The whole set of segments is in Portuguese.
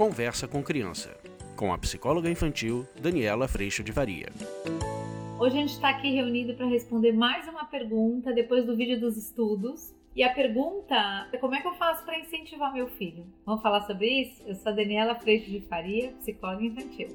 Conversa com Criança, com a psicóloga infantil Daniela Freixo de Varia. Hoje a gente está aqui reunido para responder mais uma pergunta depois do vídeo dos estudos. E a pergunta é como é que eu faço para incentivar meu filho? Vamos falar sobre isso? Eu sou a Daniela Freixo de Faria, psicóloga infantil.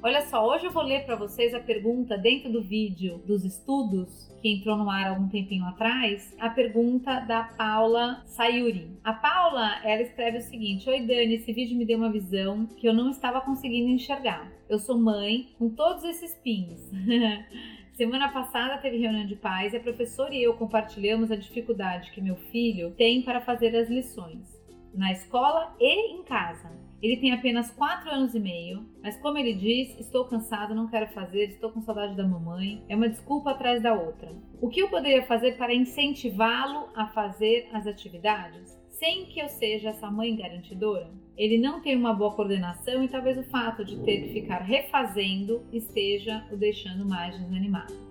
Olha só, hoje eu vou ler para vocês a pergunta dentro do vídeo dos estudos que entrou no ar algum tempinho atrás, a pergunta da Paula Sayuri. A Paula, ela escreve o seguinte: Oi Dani, esse vídeo me deu uma visão que eu não estava conseguindo enxergar. Eu sou mãe com todos esses pins. Semana passada teve reunião de pais e a professora e eu compartilhamos a dificuldade que meu filho tem para fazer as lições na escola e em casa. Ele tem apenas 4 anos e meio, mas como ele diz, estou cansado, não quero fazer, estou com saudade da mamãe. É uma desculpa atrás da outra. O que eu poderia fazer para incentivá-lo a fazer as atividades? Sem que eu seja essa mãe garantidora? Ele não tem uma boa coordenação e talvez o fato de ter que ficar refazendo esteja o deixando mais desanimado.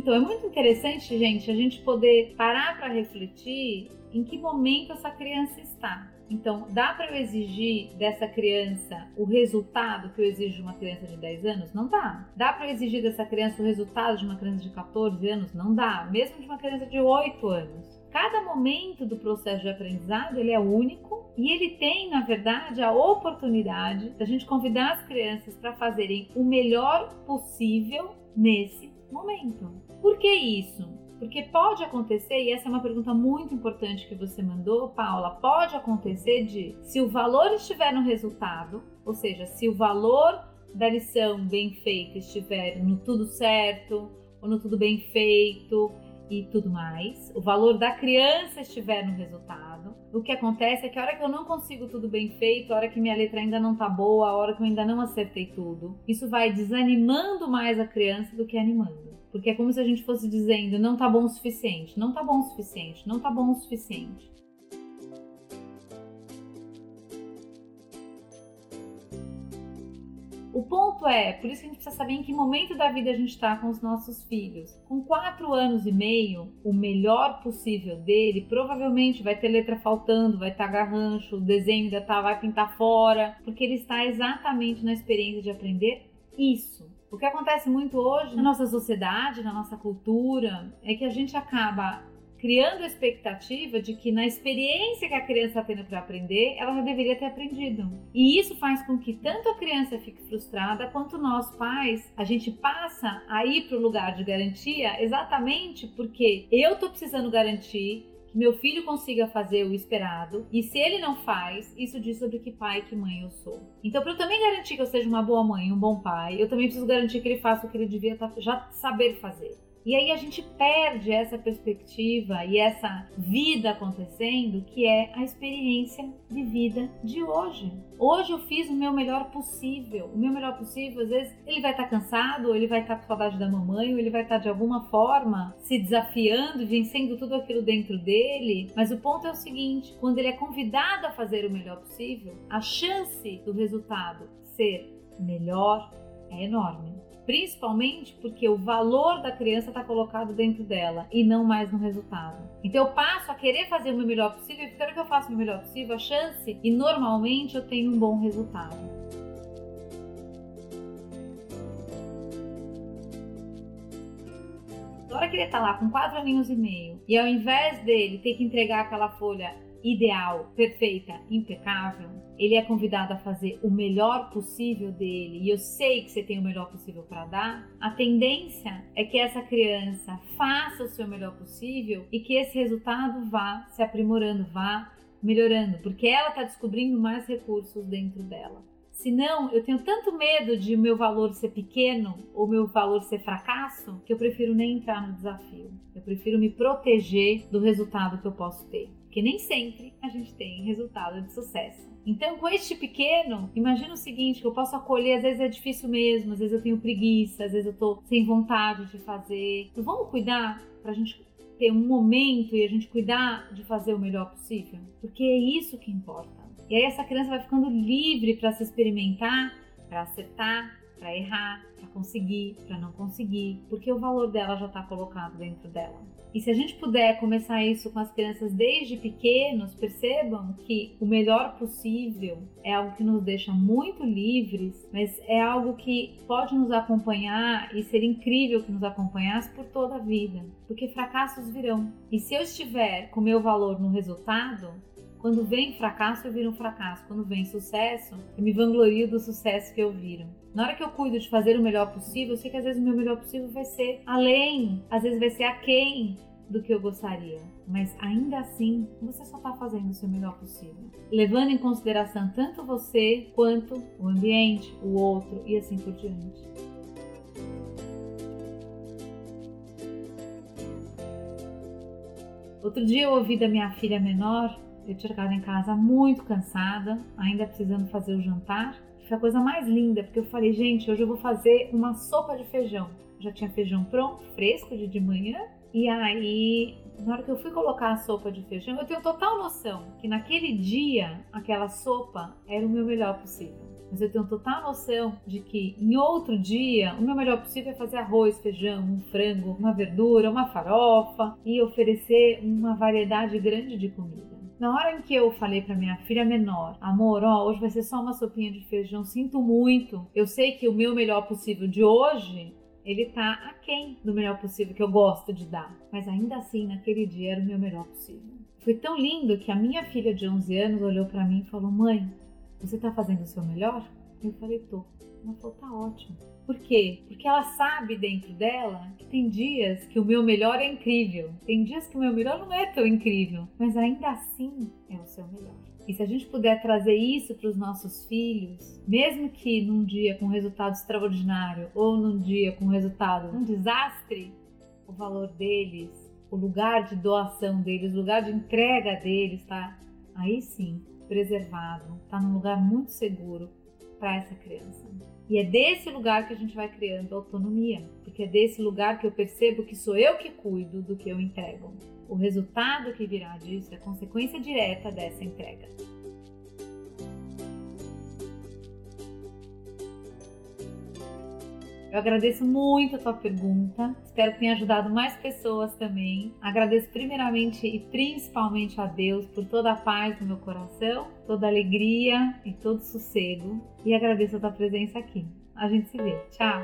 Então é muito interessante, gente, a gente poder parar para refletir em que momento essa criança está. Então, dá para eu exigir dessa criança o resultado que eu exijo de uma criança de 10 anos? Não dá. Dá para eu exigir dessa criança o resultado de uma criança de 14 anos? Não dá. Mesmo de uma criança de 8 anos. Cada momento do processo de aprendizado ele é único e ele tem, na verdade, a oportunidade da gente convidar as crianças para fazerem o melhor possível nesse momento. Por que isso? Porque pode acontecer, e essa é uma pergunta muito importante que você mandou, Paula, pode acontecer de se o valor estiver no resultado, ou seja, se o valor da lição bem feita estiver no tudo certo, ou no tudo bem feito e tudo mais, o valor da criança estiver no resultado, o que acontece é que a hora que eu não consigo tudo bem feito, a hora que minha letra ainda não tá boa, a hora que eu ainda não acertei tudo, isso vai desanimando mais a criança do que animando. Porque é como se a gente fosse dizendo, não tá bom o suficiente, não tá bom o suficiente, não tá bom o suficiente. O ponto é, por isso que a gente precisa saber em que momento da vida a gente está com os nossos filhos. Com quatro anos e meio, o melhor possível dele provavelmente vai ter letra faltando, vai estar tá garrancho, o desenho ainda tá, vai pintar fora, porque ele está exatamente na experiência de aprender isso. O que acontece muito hoje na nossa sociedade, na nossa cultura, é que a gente acaba criando a expectativa de que na experiência que a criança está tendo para aprender, ela já deveria ter aprendido. E isso faz com que tanto a criança fique frustrada quanto nós pais, a gente passa a ir para o lugar de garantia exatamente porque eu estou precisando garantir que meu filho consiga fazer o esperado, e se ele não faz, isso diz sobre que pai e que mãe eu sou. Então, para eu também garantir que eu seja uma boa mãe, um bom pai, eu também preciso garantir que ele faça o que ele devia tá, já saber fazer. E aí a gente perde essa perspectiva e essa vida acontecendo, que é a experiência de vida de hoje. Hoje eu fiz o meu melhor possível. O meu melhor possível, às vezes, ele vai estar tá cansado, ou ele vai estar tá com saudade da mamãe, ou ele vai estar tá de alguma forma se desafiando, vencendo tudo aquilo dentro dele. Mas o ponto é o seguinte: quando ele é convidado a fazer o melhor possível, a chance do resultado ser melhor é enorme principalmente porque o valor da criança está colocado dentro dela e não mais no resultado. Então eu passo a querer fazer o meu melhor possível, e quero que eu faça o meu melhor possível, a chance e normalmente eu tenho um bom resultado. Na hora que ele está lá com quatro aninhos e meio e ao invés dele ter que entregar aquela folha ideal, perfeita, impecável, ele é convidado a fazer o melhor possível dele, e eu sei que você tem o melhor possível para dar, a tendência é que essa criança faça o seu melhor possível e que esse resultado vá se aprimorando, vá melhorando, porque ela está descobrindo mais recursos dentro dela. Senão, eu tenho tanto medo de meu valor ser pequeno ou meu valor ser fracasso que eu prefiro nem entrar no desafio. Eu prefiro me proteger do resultado que eu posso ter porque nem sempre a gente tem resultado de sucesso. Então, com este pequeno, imagina o seguinte, que eu posso acolher, às vezes é difícil mesmo, às vezes eu tenho preguiça, às vezes eu tô sem vontade de fazer. Então, vamos cuidar pra gente ter um momento e a gente cuidar de fazer o melhor possível, porque é isso que importa. E aí essa criança vai ficando livre para se experimentar, para acertar, para errar, para conseguir, para não conseguir, porque o valor dela já está colocado dentro dela. E se a gente puder começar isso com as crianças desde pequenos, percebam que o melhor possível é algo que nos deixa muito livres, mas é algo que pode nos acompanhar e ser incrível que nos acompanhasse por toda a vida, porque fracassos virão. E se eu estiver com meu valor no resultado, quando vem fracasso, eu viro um fracasso. Quando vem sucesso, eu me vanglorio do sucesso que eu viro. Na hora que eu cuido de fazer o melhor possível, eu sei que às vezes o meu melhor possível vai ser além, às vezes vai ser aquém do que eu gostaria. Mas ainda assim, você só está fazendo o seu melhor possível. Levando em consideração tanto você quanto o ambiente, o outro e assim por diante. Outro dia eu ouvi da minha filha menor eu chegado em casa muito cansada, ainda precisando fazer o jantar. Foi a coisa mais linda, porque eu falei, gente, hoje eu vou fazer uma sopa de feijão. Já tinha feijão pronto, fresco de, de manhã. E aí, na hora que eu fui colocar a sopa de feijão, eu tenho total noção que naquele dia, aquela sopa era o meu melhor possível mas eu tenho total noção de que em outro dia o meu melhor possível é fazer arroz, feijão, um frango, uma verdura, uma farofa e oferecer uma variedade grande de comida. Na hora em que eu falei para minha filha menor, amor, ó, hoje vai ser só uma sopinha de feijão, sinto muito. Eu sei que o meu melhor possível de hoje ele tá aquém do melhor possível que eu gosto de dar. Mas ainda assim, naquele dia era o meu melhor possível. Foi tão lindo que a minha filha de 11 anos olhou para mim e falou: Mãe, você tá fazendo o seu melhor? Eu falei: Tô. Ela falou: Tá ótimo. Por quê? Porque ela sabe dentro dela que tem dias que o meu melhor é incrível, tem dias que o meu melhor não é tão incrível, mas ainda assim é o seu melhor. E se a gente puder trazer isso para os nossos filhos, mesmo que num dia com resultado extraordinário ou num dia com resultado um desastre, o valor deles, o lugar de doação deles, o lugar de entrega deles, tá? Aí sim, preservado, tá num lugar muito seguro para essa criança. E é desse lugar que a gente vai criando autonomia, porque é desse lugar que eu percebo que sou eu que cuido do que eu entrego. O resultado que virá disso é consequência direta dessa entrega. Eu agradeço muito a tua pergunta. Espero que tenha ajudado mais pessoas também. Agradeço primeiramente e principalmente a Deus por toda a paz no meu coração, toda a alegria e todo o sossego. E agradeço a tua presença aqui. A gente se vê. Tchau.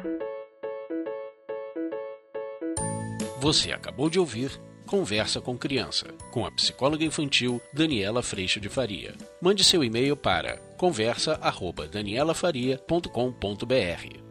Você acabou de ouvir Conversa com Criança, com a psicóloga infantil Daniela Freixo de Faria. Mande seu e-mail para conversa@danielafaria.com.br.